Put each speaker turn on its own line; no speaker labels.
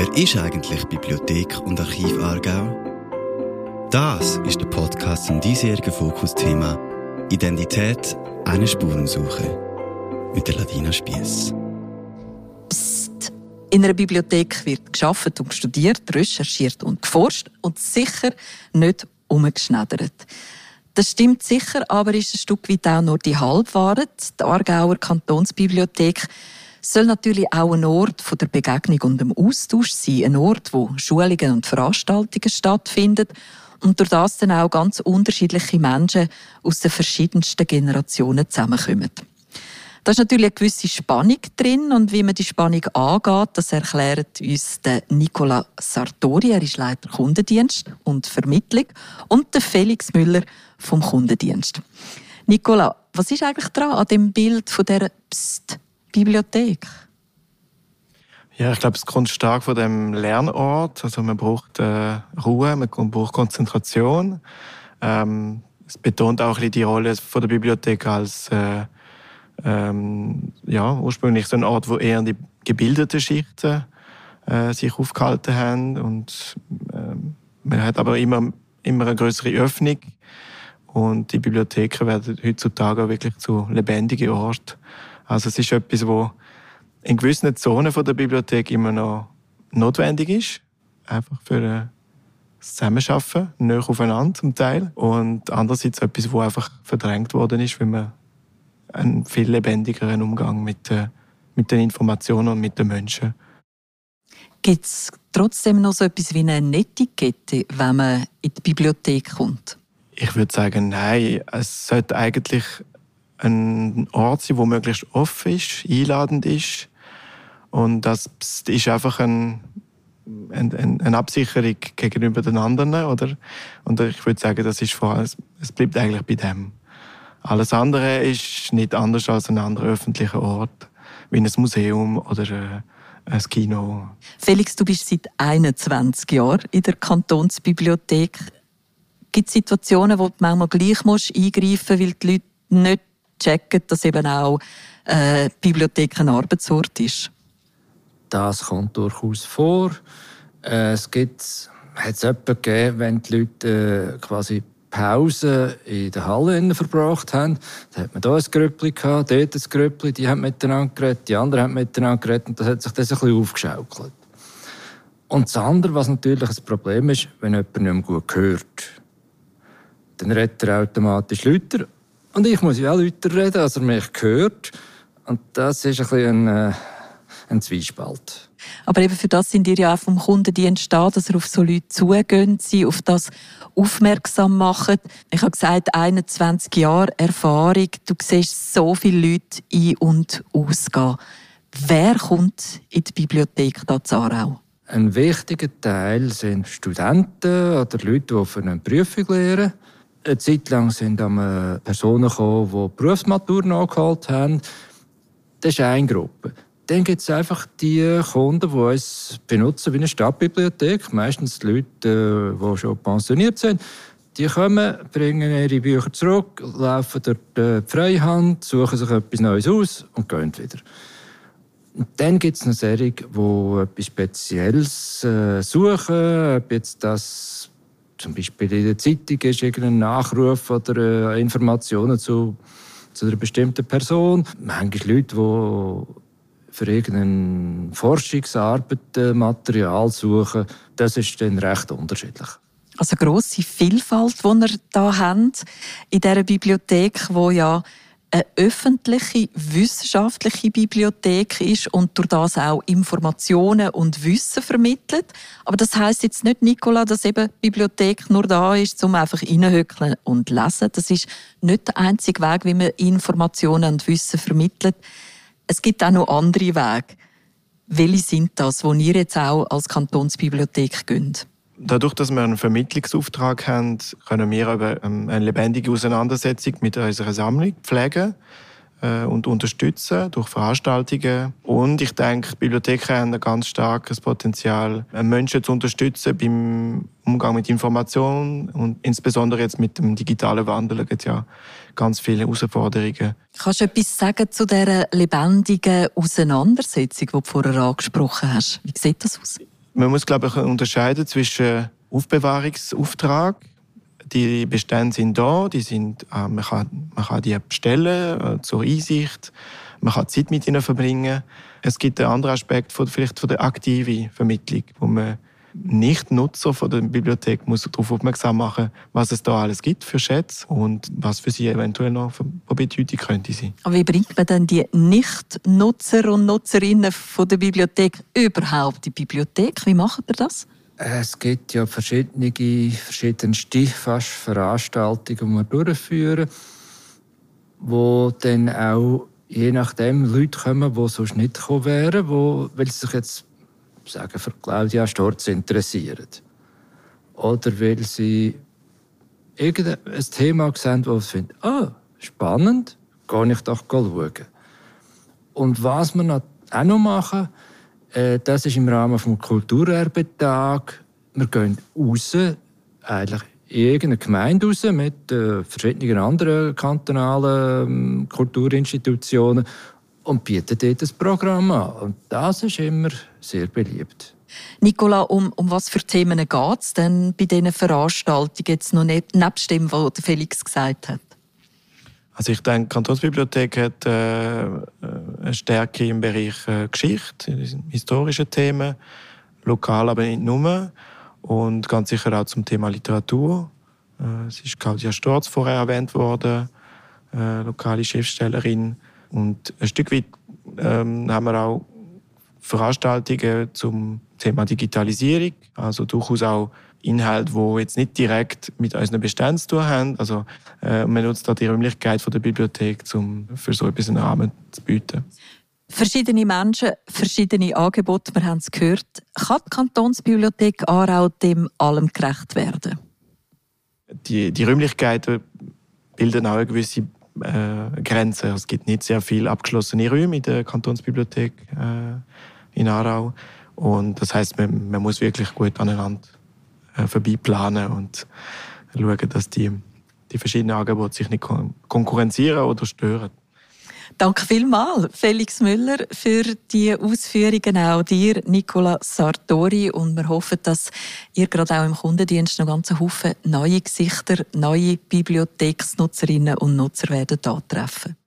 Wer ist eigentlich Bibliothek und Archiv Aargau? Das ist der Podcast zum diesjährigen Fokusthema Identität, eine Spurensuche mit der Ladina Spiess.
Psst. In einer Bibliothek wird geschafft und studiert, recherchiert und geforscht und sicher nicht umgeschneddert. Das stimmt sicher, aber ist ein Stück weit auch nur die Halbwahrheit. Die Aargauer Kantonsbibliothek soll natürlich auch ein Ort der Begegnung und dem Austausch sein. Ein Ort, wo Schulungen und Veranstaltungen stattfinden und durch das dann auch ganz unterschiedliche Menschen aus den verschiedensten Generationen zusammenkommen. Da ist natürlich eine gewisse Spannung drin und wie man die Spannung angeht, das erklärt uns der Nicola Sartori, er ist Leiter Kundendienst und Vermittlung und der Felix Müller vom Kundendienst. Nicola, was ist eigentlich dran an dem Bild von der Psst Bibliothek?
Ja, ich glaube, es kommt stark von dem Lernort. Also man braucht äh, Ruhe, man braucht Konzentration. Ähm, es betont auch die Rolle von der Bibliothek als äh, ähm, ja, ursprünglich so ein Ort, wo eher die gebildeten Schichten äh, sich aufgehalten haben. Und äh, man hat aber immer, immer eine größere Öffnung. Und die Bibliotheken werden heutzutage auch wirklich zu lebendigen Orten. Also es ist etwas, wo in gewissen Zonen der Bibliothek immer noch notwendig ist. Einfach für das Zusammenarbeiten, näher aufeinander zum Teil. Und andererseits etwas, wo einfach verdrängt worden ist, weil man einen viel lebendigeren Umgang mit, äh, mit den Informationen und mit den Menschen.
Gibt es trotzdem noch so etwas wie eine Netiquette, wenn man in die Bibliothek kommt?
Ich würde sagen, nein. Es sollte eigentlich ein Ort sein, wo möglichst offen ist, einladend ist. Und das ist einfach ein, ein, eine Absicherung gegenüber den anderen, oder? Und ich würde sagen, das ist vor allem, es bleibt eigentlich bei dem. Alles andere ist nicht anders als ein anderer öffentlicher Ort, wie ein Museum oder äh, ein Kino.
Felix, du bist seit 21 Jahren in der Kantonsbibliothek. Gibt es Situationen, wo du manchmal gleich musst eingreifen musst, weil die Leute nicht checken, dass eben auch äh, die Bibliothek ein Arbeitsort ist?
Das kommt durchaus vor. Äh, es gibt, hat es gegeben, wenn die Leute äh, quasi Pause in der Halle verbracht haben. Da hat man hier ein Grüppli gehabt, dort ein Grüppli, die haben miteinander geredet, die anderen haben miteinander geredet und das hat sich das ein bisschen aufgeschaukelt. Und das andere, was natürlich ein Problem ist, wenn jemand nicht mehr gut hört, dann redet er automatisch lauter und ich muss ja auch lauter reden, als er mich hört. Und das ist ein bisschen ein, äh, ein Zwiespalt.
Aber eben für das sind ihr ja auch vom Kundendienst da, dass ihr auf so Leute zugehen, sie auf das aufmerksam machen. Ich habe gesagt, 21 Jahre Erfahrung, du siehst so viele Leute ein- und ausgehen. Wer kommt in die Bibliothek da zu Aarau?
Ein wichtiger Teil sind Studenten oder Leute, die für eine Prüfung lehren. Eine Zeit lang sind Personen gekommen, die Berufsmatur nachgeholt haben. Das ist eine Gruppe. Dann gibt es einfach die Kunden, die uns benutzen wie eine Stadtbibliothek. Meistens Leute, die schon pensioniert sind. Die kommen, bringen ihre Bücher zurück, laufen durch die Freihand, suchen sich etwas Neues aus und gehen wieder. Und dann gibt es noch solche, die etwas Spezielles äh, suchen, ob jetzt das zum Beispiel in der Zeitung ist irgendein Nachruf oder äh, Informationen zu, zu einer bestimmten Person. Manchmal Leute, die für irgendeine Forschungsarbeit Material suchen, das ist dann recht unterschiedlich.
Also grosse Vielfalt, die ihr hier habt in dieser Bibliothek, wo ja eine öffentliche, wissenschaftliche Bibliothek ist und durch das auch Informationen und Wissen vermittelt. Aber das heißt jetzt nicht, Nicola, dass eben die Bibliothek nur da ist, um einfach reinhöckeln und lesen. Das ist nicht der einzige Weg, wie man Informationen und Wissen vermittelt. Es gibt auch noch andere Wege. Welche sind das, wo ihr jetzt auch als Kantonsbibliothek geht?
Dadurch, dass wir einen Vermittlungsauftrag haben, können wir ähm, eine lebendige Auseinandersetzung mit unserer Sammlung pflegen äh, und unterstützen durch Veranstaltungen. Und ich denke, Bibliotheken haben ein ganz starkes Potenzial, Menschen zu unterstützen beim Umgang mit Informationen und insbesondere jetzt mit dem digitalen Wandel gibt ja ganz viele Herausforderungen.
Kannst du etwas sagen zu dieser lebendigen Auseinandersetzung, die du vorher angesprochen hast? Wie sieht das aus?
Man muss, glaube ich, unterscheiden zwischen Aufbewahrungsauftrag. Die Bestände sind da, die sind, äh, man, kann, man kann die bestellen äh, zur Einsicht, man kann Zeit mit ihnen verbringen. Es gibt einen anderen Aspekt von, vielleicht von der aktiven Vermittlung, wo man nicht-Nutzer von der Bibliothek muss darauf aufmerksam machen, was es da alles gibt für Schätze und was für sie eventuell noch von Bedeutung könnte sein.
Aber wie bringt man denn die Nicht-Nutzer und Nutzerinnen von der Bibliothek überhaupt in die Bibliothek? Wie macht ihr das?
Es gibt ja verschiedene, verschiedenste fast Veranstaltungen, die wir durchführen, wo dann auch je nachdem Leute kommen, die sonst nicht gekommen wären, wo, weil sie sich jetzt sagen, für Claudia Storz interessieren. Oder weil sie irgendein Thema sehen, wo sie finden, ah, spannend, gehe ich doch schauen. Und was wir auch noch machen, äh, das ist im Rahmen des Kulturerbetag. Wir gehen raus, eigentlich in irgendeine Gemeinde raus mit äh, verschiedenen anderen kantonalen äh, Kulturinstitutionen und bieten dort ein Programm an. Und das ist immer sehr beliebt.
Nicola, um, um was für Themen geht es denn bei diesen Veranstaltungen jetzt noch nicht, nebst dem, was Felix gesagt hat?
Also ich denke, die Kantonsbibliothek hat äh, eine Stärke im Bereich äh, Geschichte, historische Themen, lokal aber nicht nur. Und ganz sicher auch zum Thema Literatur. Äh, es ist Claudia Storz vorher erwähnt worden, äh, lokale Schriftstellerin. Und ein Stück weit ähm, haben wir auch Veranstaltungen zum Thema Digitalisierung, also durchaus auch Inhalte, die jetzt nicht direkt mit unseren Beständen zu tun haben. Also äh, man nutzt da die Räumlichkeit von der Bibliothek, um für so etwas einen Rahmen zu bieten.
Verschiedene Menschen, verschiedene Angebote, wir haben es gehört. Kann die Kantonsbibliothek Aarau dem allem gerecht werden?
Die, die Räumlichkeiten bilden auch eine gewisse äh, Grenze. Es gibt nicht sehr viele abgeschlossene Räume in der Kantonsbibliothek äh, in Aarau. Und das heißt, man, man muss wirklich gut aneinander äh, vorbeiplanen und schauen, dass die, die verschiedenen Angebote sich nicht konkurrenzieren oder stören.
Danke vielmals, Felix Müller, für die Ausführungen. Auch dir, Nicola Sartori. Und wir hoffen, dass ihr gerade auch im Kundendienst noch ganz Haufen neue Gesichter, neue Bibliotheksnutzerinnen und Nutzer werden antreffen.